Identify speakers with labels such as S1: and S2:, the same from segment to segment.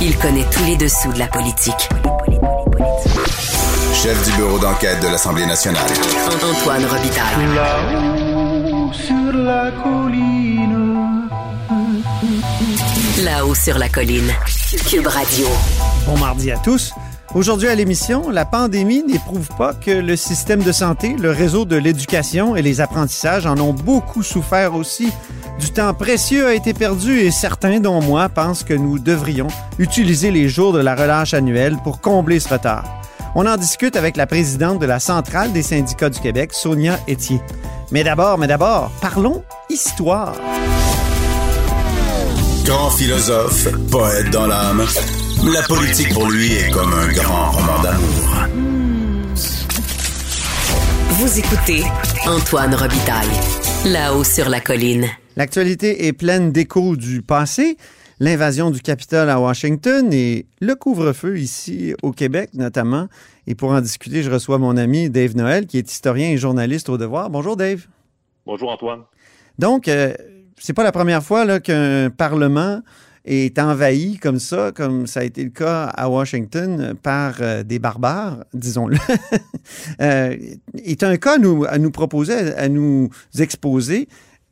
S1: Il connaît tous les dessous de la politique.
S2: Chef du bureau d'enquête de l'Assemblée nationale.
S1: Antoine Robitaille.
S3: Là-haut sur la colline.
S1: Là-haut sur la colline. Cube Radio.
S4: Bon mardi à tous. Aujourd'hui à l'émission, la pandémie n'éprouve pas que le système de santé, le réseau de l'éducation et les apprentissages en ont beaucoup souffert aussi. Du temps précieux a été perdu et certains, dont moi, pensent que nous devrions utiliser les jours de la relâche annuelle pour combler ce retard. On en discute avec la présidente de la Centrale des syndicats du Québec, Sonia Etier. Mais d'abord, mais d'abord, parlons histoire.
S2: Grand philosophe, poète dans l'âme, la politique pour lui est comme un grand roman d'amour.
S1: Vous écoutez Antoine Robitaille. Là-haut sur la colline.
S4: L'actualité est pleine d'échos du passé, l'invasion du Capitole à Washington et le couvre-feu ici au Québec notamment. Et pour en discuter, je reçois mon ami Dave Noël, qui est historien et journaliste au Devoir. Bonjour Dave.
S5: Bonjour Antoine.
S4: Donc, euh, c'est pas la première fois qu'un Parlement est envahi comme ça, comme ça a été le cas à Washington par euh, des barbares, disons-le, euh, est un cas nous, à nous proposer, à nous exposer.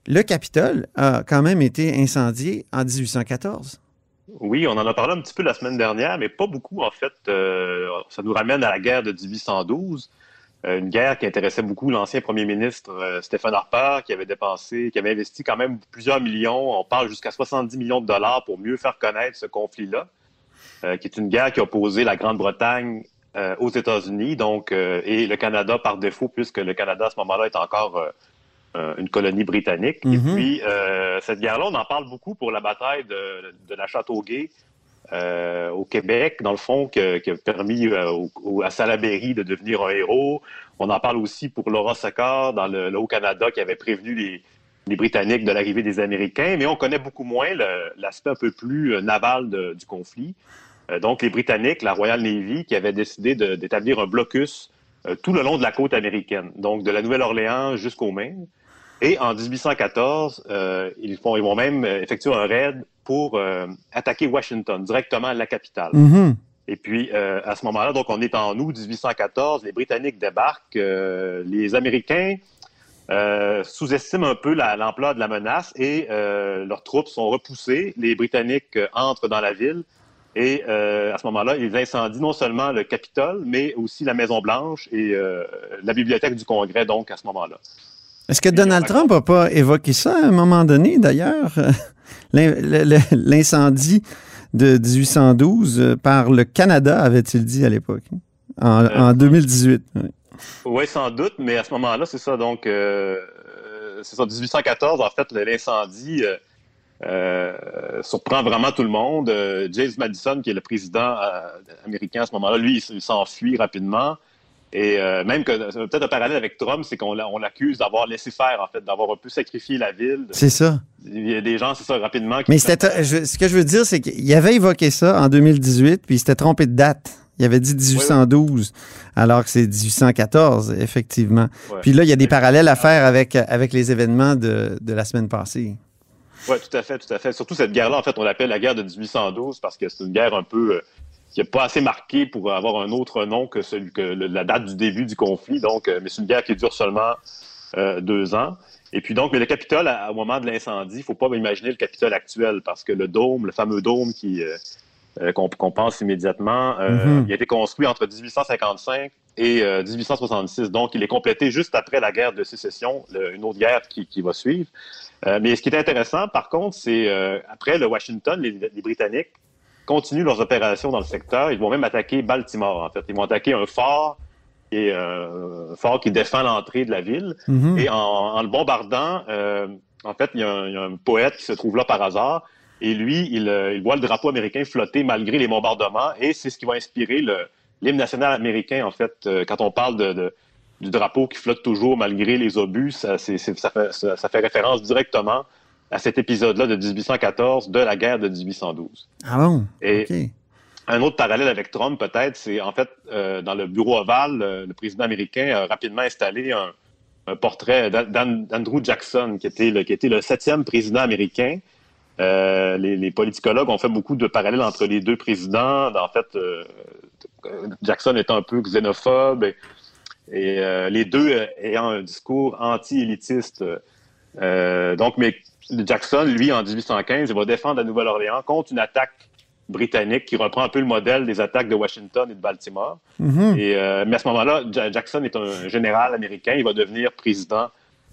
S4: Le Capitole a quand même été incendié en 1814.
S5: Oui, on en a parlé un petit peu la semaine dernière, mais pas beaucoup en fait. Euh, ça nous ramène à la guerre de 1812, euh, une guerre qui intéressait beaucoup l'ancien premier ministre euh, Stephen Harper, qui avait dépensé, qui avait investi quand même plusieurs millions, on parle jusqu'à 70 millions de dollars pour mieux faire connaître ce conflit-là, qui est une guerre qui a opposé la Grande-Bretagne aux États-Unis, donc et le Canada par défaut, puisque le Canada à ce moment-là est encore une colonie britannique. Et
S4: Mhm.
S5: puis, euh, cette guerre-là, on en parle beaucoup pour la bataille de, de la Châteauguay euh, au Québec, dans le fond, qui a permis euh, au- au- à Salaberry de devenir un héros. On en parle aussi pour Laura Secord dans le, le Haut-Canada qui avait prévenu les, les Britanniques de l'arrivée des Américains, mais on connaît beaucoup moins l'aspect un peu plus euh, naval de- du conflit. Euh, donc, les Britanniques, la Royal Navy, qui avait décidé d'établir un blocus euh, tout le long de la côte américaine, donc de la Nouvelle-Orléans jusqu'au Maine. Et en 1814, euh, ils, font, ils vont même euh, effectuer un raid pour euh, attaquer Washington, directement à la capitale.
S4: Mhm.
S5: Et puis, euh, à ce moment-là, donc on est en août 1814, les Britanniques débarquent, euh, les Américains euh, sous-estiment un peu la- l'ampleur de la menace et euh, leurs troupes sont repoussées. Les Britanniques entrent dans la ville et euh, à ce moment-là, ils incendient non seulement le Capitole, mais aussi la Maison-Blanche et euh, la bibliothèque du Congrès, donc, à ce moment-là.
S4: Est-ce que Donald Trump n'a pas évoqué ça à un moment donné, d'ailleurs? L'in- le- le- L'incendie de 1812 euh, par le Canada, avait-il dit à l'époque, en,
S5: Euh,
S4: en 2018. oui.
S5: Oui, sans doute, mais à ce moment-là, c'est ça. Donc, euh, euh, c'est ça, 1814, en fait, l'incendie euh, euh, surprend vraiment tout le monde. Euh, James Madison, qui est le président euh, américain à ce moment-là, lui, il s'enfuit rapidement. Et euh, même que, peut-être un parallèle avec Trump, c'est qu'on l'a- on l'accuse d'avoir laissé faire, en fait, d'avoir un peu sacrifié la ville.
S4: C'est ça.
S5: Il y a des gens, c'est ça, rapidement. qui-
S4: Mais c'était, je- ce que je veux dire, c'est qu'il avait évoqué ça en 2018, puis il s'était trompé de date. Il avait dit 1812, alors que c'est 1814, effectivement.
S5: Ouais.
S4: Puis là, il y a des parallèles à faire avec, avec les événements de, de la semaine passée.
S5: Oui, tout à fait, tout à fait. Surtout cette guerre-là, en fait, on l'appelle la guerre de 1812 parce que c'est une guerre un peu euh, qui n'est pas assez marquée pour avoir un autre nom que celui que le- la date du début du conflit. Donc, euh, mais c'est une guerre qui dure seulement euh, deux ans. Et puis donc, mais le Capitole, à- au moment de l'incendie, il faut pas imaginer le Capitole actuel parce que le dôme, le fameux dôme qui euh, qu'on pense immédiatement, euh,
S4: Mhm.
S5: il a été construit entre 1855 et euh, 1866. Donc, il est complété juste après la guerre de sécession, le- une autre guerre qui, qui va suivre. Mais ce qui est intéressant, par contre, c'est après le Washington, les, les Britanniques continuent leurs opérations dans le secteur. Ils vont même attaquer Baltimore, en fait. Ils vont attaquer un fort qui est euh, un fort qui défend l'entrée de la ville.
S4: Mhm.
S5: Et en, en le bombardant, euh, en fait, il y, a un, il y a un poète qui se trouve là par hasard. Et lui, il, euh, il voit le drapeau américain flotter malgré les bombardements. Et c'est ce qui va inspirer l'hymne national américain, en fait. Quand on parle de, de- du drapeau qui flotte toujours malgré les obus, ça, fait, ça- ça fait référence directement à cet épisode-là de 1814 de la guerre de 1812.
S4: Ah bon?
S5: Et un autre parallèle avec Trump, peut-être, c'est en fait, euh, dans le bureau ovale, euh, le président américain a rapidement installé un, un portrait d'An- d'Andrew Jackson, qui était, le, qui était le septième président américain Euh, les, les, politicologues ont fait beaucoup de parallèles entre les deux présidents. En fait, euh, Jackson est un peu xénophobe et, et les deux ayant un discours anti-élitiste. donc, mais Jackson, lui, en 1815, il va défendre la Nouvelle-Orléans contre une attaque britannique qui reprend un peu le modèle des attaques de Washington et de Baltimore.
S4: Mhm.
S5: et, mais à ce moment-là, Jackson est un général américain. Il va devenir président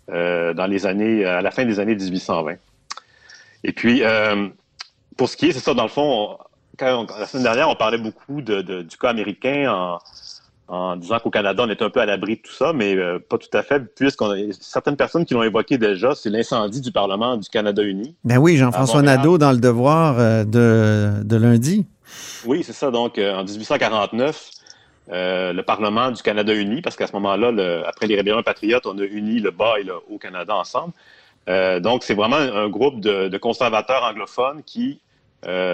S5: dans les années, à la fin des années 1820. Et puis, euh, pour ce qui est, c'est ça, dans le fond, quand la semaine dernière, on parlait beaucoup de, de, du cas américain en, en disant qu'au Canada, on est un peu à l'abri de tout ça, mais euh, pas tout à fait, puisqu'on a certaines personnes qui l'ont évoqué déjà, c'est l'incendie du Parlement du Canada uni.
S4: Ben oui, Jean-François Nadeau dans le devoir euh, de, de, lundi.
S5: Oui, c'est ça. Donc, euh, en 1849, le Parlement du Canada uni, parce qu'à ce moment-là, après les rébellions patriotes, on a uni le bas et le haut Canada ensemble. Donc, c'est vraiment un groupe de, de conservateurs anglophones qui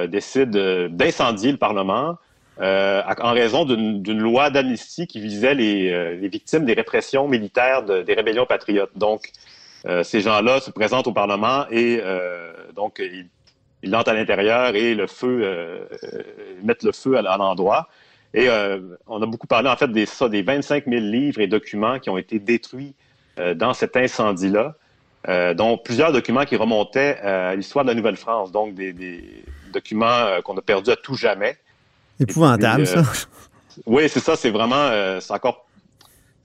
S5: décident d'incendier le Parlement euh, en raison d'une loi d'amnistie qui visait les, euh, victimes des répressions militaires de, des rébellions patriotes. Donc, euh, ces gens-là se présentent au Parlement et donc ils, ils l'entrent à l'intérieur et le feu mettent le feu à, l'endroit. Et on a beaucoup parlé en fait des, ça, des 25 000 livres et documents qui ont été détruits dans cet incendie-là. Dont plusieurs documents qui remontaient à l'histoire de la Nouvelle-France, donc des, documents qu'on a perdus à tout jamais.
S4: Épouvantable,
S5: puis,
S4: ça.
S5: Oui, c'est ça, c'est vraiment, c'est encore,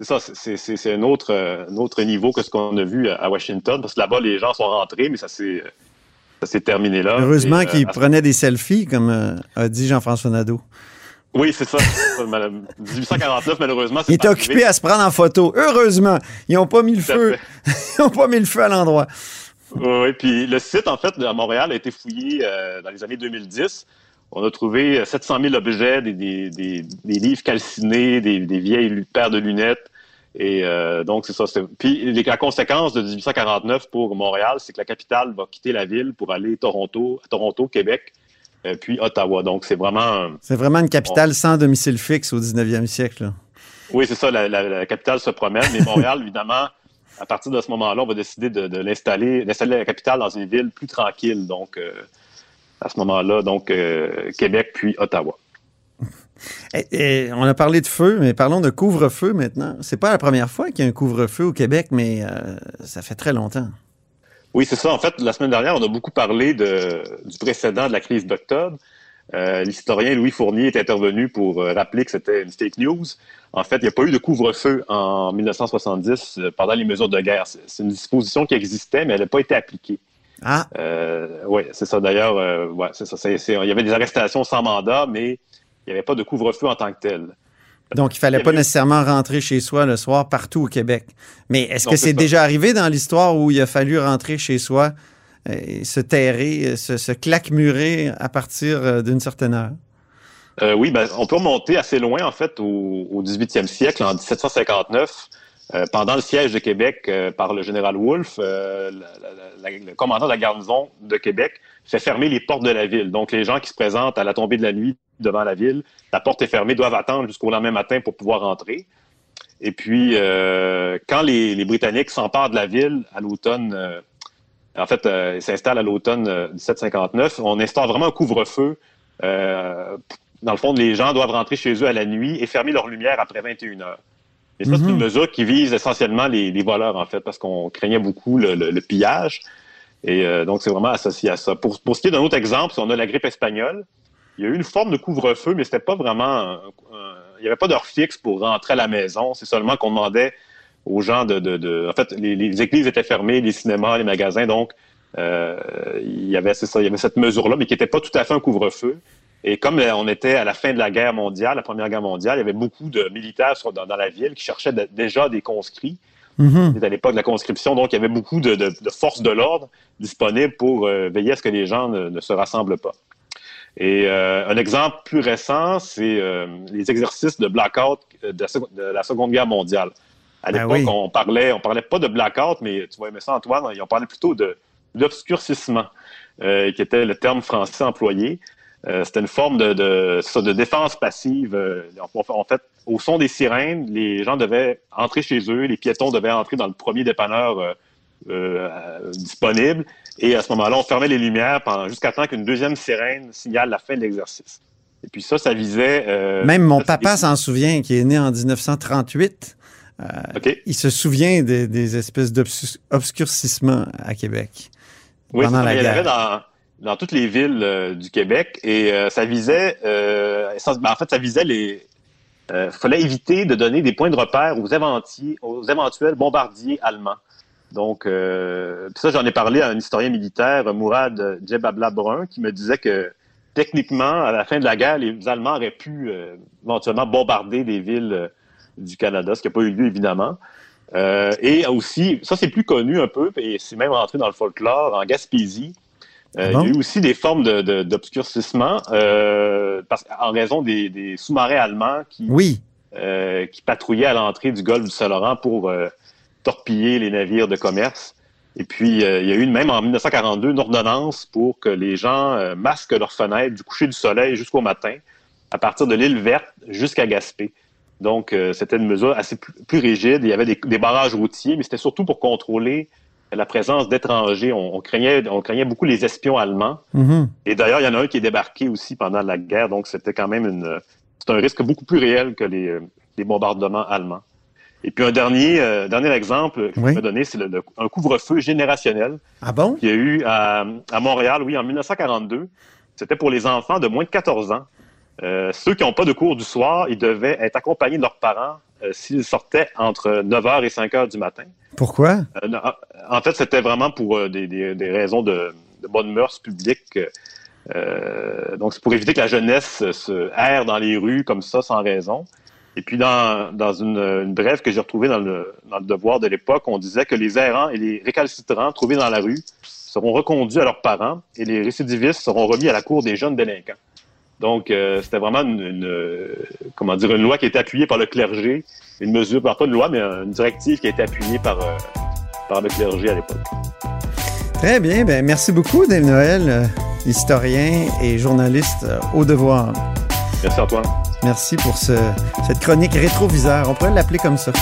S5: c'est ça, c'est un autre, un autre niveau que ce qu'on a vu à Washington, parce que là-bas, les gens sont rentrés, mais ça s'est ça s'est terminé là.
S4: Heureusement qu'ils prenaient des selfies, comme a dit Jean-François Nadeau.
S5: Oui, c'est ça. 1849, malheureusement.
S4: Il était occupé à se prendre en photo. Heureusement, ils n'ont pas mis le feu. ils n'ont pas mis le feu à l'endroit.
S5: Oui, puis le site, en fait, à Montréal, a été fouillé euh, dans les années 2010. On a trouvé 700 000 objets, des, des, des, des livres calcinés, des, vieilles paires de lunettes. Et euh, donc, c'est ça. Puis la conséquence de 1849 pour Montréal, c'est que la capitale va quitter la ville pour aller Toronto, à Toronto, Québec, euh, puis Ottawa. Donc, c'est vraiment...
S4: C'est vraiment une capitale on... sans domicile fixe au 19e siècle. Là.
S5: Oui, c'est ça. La, la, la, capitale se promène. Mais Montréal, évidemment, à partir de ce moment-là, on va décider de, de l'installer, d'installer la capitale dans une ville plus tranquille. Donc, euh, à ce moment-là, donc euh, Québec puis Ottawa.
S4: Et, et on a parlé de feu, mais parlons de couvre-feu maintenant. C'est pas la première fois qu'il y a un couvre-feu au Québec, mais euh, ça fait très longtemps.
S5: Oui, c'est ça. En fait, la semaine dernière, on a beaucoup parlé de, du précédent de la crise d'octobre. Euh, L'historien Louis Fournier est intervenu pour rappeler que c'était une fake news. En fait, il n'y a pas eu de couvre-feu en 1970 euh, pendant les mesures de guerre. C'est une disposition qui existait, mais elle n'a pas été appliquée.
S4: Ah.
S5: Euh, oui, c'est ça. D'ailleurs, euh, ouais, c'est ça. Il y avait des arrestations sans mandat, mais il n'y avait pas de couvre-feu en tant que tel.
S4: Donc, il fallait pas nécessairement rentrer chez soi le soir partout au Québec. Mais est-ce que c'est déjà arrivé dans l'histoire où il a fallu rentrer chez soi et se terrer, se, se claquemurer à partir d'une certaine heure?
S5: Euh, oui, ben, on peut remonter assez loin, en fait, au, au 18e siècle, en 1759. Euh, pendant le siège de Québec euh, par le général Wolfe, euh, le commandant de la garnison de Québec fait fermer les portes de la ville. Donc, les gens qui se présentent à la tombée de la nuit devant la ville, la porte est fermée, doivent attendre jusqu'au lendemain matin pour pouvoir entrer. Et puis, quand les, les Britanniques s'emparent de la ville à l'automne, en fait, ils s'installent à l'automne 1759, on instaure vraiment un couvre-feu. dans le fond, les gens doivent rentrer chez eux à la nuit et fermer leur lumière après 21 heures. Et ça, mm -hmm. c'est une mesure qui vise essentiellement les, les voleurs, en fait, parce qu'on craignait beaucoup le, le, le pillage. Et euh, donc, c'est vraiment associé à ça. Pour, pour ce qui est d'un autre exemple, si on a la grippe espagnole, il y a eu une forme de couvre-feu, mais c'était pas vraiment... Un, un, il n'y avait pas d'heure fixe pour rentrer à la maison. C'est seulement qu'on demandait aux gens de... de, de en fait, les, les, églises étaient fermées, les cinémas, les magasins, donc euh, il, y avait, ça, il y avait cette mesure-là, mais qui n'était pas tout à fait un couvre-feu. Et comme on était à la fin de la guerre mondiale, la Première Guerre mondiale, il y avait beaucoup de militaires dans, dans la ville qui cherchaient de, déjà des conscrits. Mm -hmm. C'était à l'époque de la conscription, donc il y avait beaucoup de, de, de forces de l'ordre disponibles pour euh, veiller à ce que les gens ne, ne se rassemblent pas. Et euh, un exemple plus récent, c'est euh, les exercices de blackout de la, de la, Seconde Guerre mondiale. À l'époque, ah oui. on parlait, on parlait pas de blackout, mais tu vois, mais ça, Antoine, on parlait plutôt de l'obscurcissement, euh, qui était le terme français employé. Euh, c'était une forme de, de, de défense passive. Euh, en fait, au son des sirènes, les gens devaient entrer chez eux, les piétons devaient entrer dans le premier dépanneur euh, euh, disponible. Et à ce moment-là, on fermait les lumières jusqu'à temps qu'une deuxième sirène signale la fin de l'exercice. Et puis ça, ça visait...
S4: Euh, Même mon papa s'en souvient, qui est né en 1938. Euh, il se souvient des, espèces d'obscurcissements à Québec.
S5: Oui, pendant la il y avait dans, dans, toutes les villes du Québec et ça visait... Ben, en fait, ça visait les... Il fallait éviter de donner des points de repère aux, aux éventuels bombardiers allemands. Donc, euh, ça, j'en ai parlé à un historien militaire, Mourad Djebabla Brun, qui me disait que techniquement, à la fin de la guerre, les Allemands auraient pu euh, éventuellement bombarder des villes euh, du Canada, ce qui n'a pas eu lieu, évidemment. Euh, et aussi, ça c'est plus connu un peu, et c'est même entré dans le folklore, en Gaspésie. Euh, il y a eu aussi des formes d'obscurcissement de, en raison des, des sous-marins allemands qui,
S4: oui.
S5: qui patrouillaient à l'entrée du golfe du Saint-Laurent pour torpiller les navires de commerce. Et puis, euh, il y a eu même en 1942 une ordonnance pour que les gens euh, masquent leurs fenêtres du coucher du soleil jusqu'au matin, à partir de l'île verte jusqu'à Gaspé. Donc, euh, c'était une mesure assez plus, rigide. Il y avait des, barrages routiers, mais c'était surtout pour contrôler la présence d'étrangers. On, craignait, on craignait beaucoup les espions allemands. Mm-hmm. Et d'ailleurs, il y en a un qui est débarqué aussi pendant la guerre, donc c'était quand même une, c'est un risque beaucoup plus réel que les, les bombardements allemands. Et puis un dernier, euh, dernier exemple que je vais donner, c'est un couvre-feu générationnel.
S4: Ah bon?
S5: Qu'il y a eu à, Montréal, oui, en 1942. C'était pour les enfants de moins de 14 ans. Euh, ceux qui n'ont pas de cours du soir, ils devaient être accompagnés de leurs parents euh, s'ils sortaient entre 9h et 5h du matin.
S4: Pourquoi?
S5: en fait, c'était vraiment pour des, des, raisons de, de bonne mœurs publiques. donc, c'est pour éviter que la jeunesse se erre dans les rues comme ça sans raison. Et puis, dans, dans une, brève que j'ai retrouvée dans le, dans le devoir de l'époque, on disait que les errants et les récalcitrants trouvés dans la rue seront reconduits à leurs parents et les récidivistes seront remis à la cour des jeunes délinquants. Donc, euh, c'était vraiment une, comment dire, une loi qui a été appuyée par le clergé, une mesure, pas une loi, mais une directive qui a été appuyée par, euh, par le clergé à l'époque.
S4: Très bien. Ben, merci beaucoup, Dave Noël, euh, historien et journaliste au devoir.
S5: Merci Antoine.
S4: Merci pour ce, cette chronique rétroviseur. On pourrait l'appeler comme ça.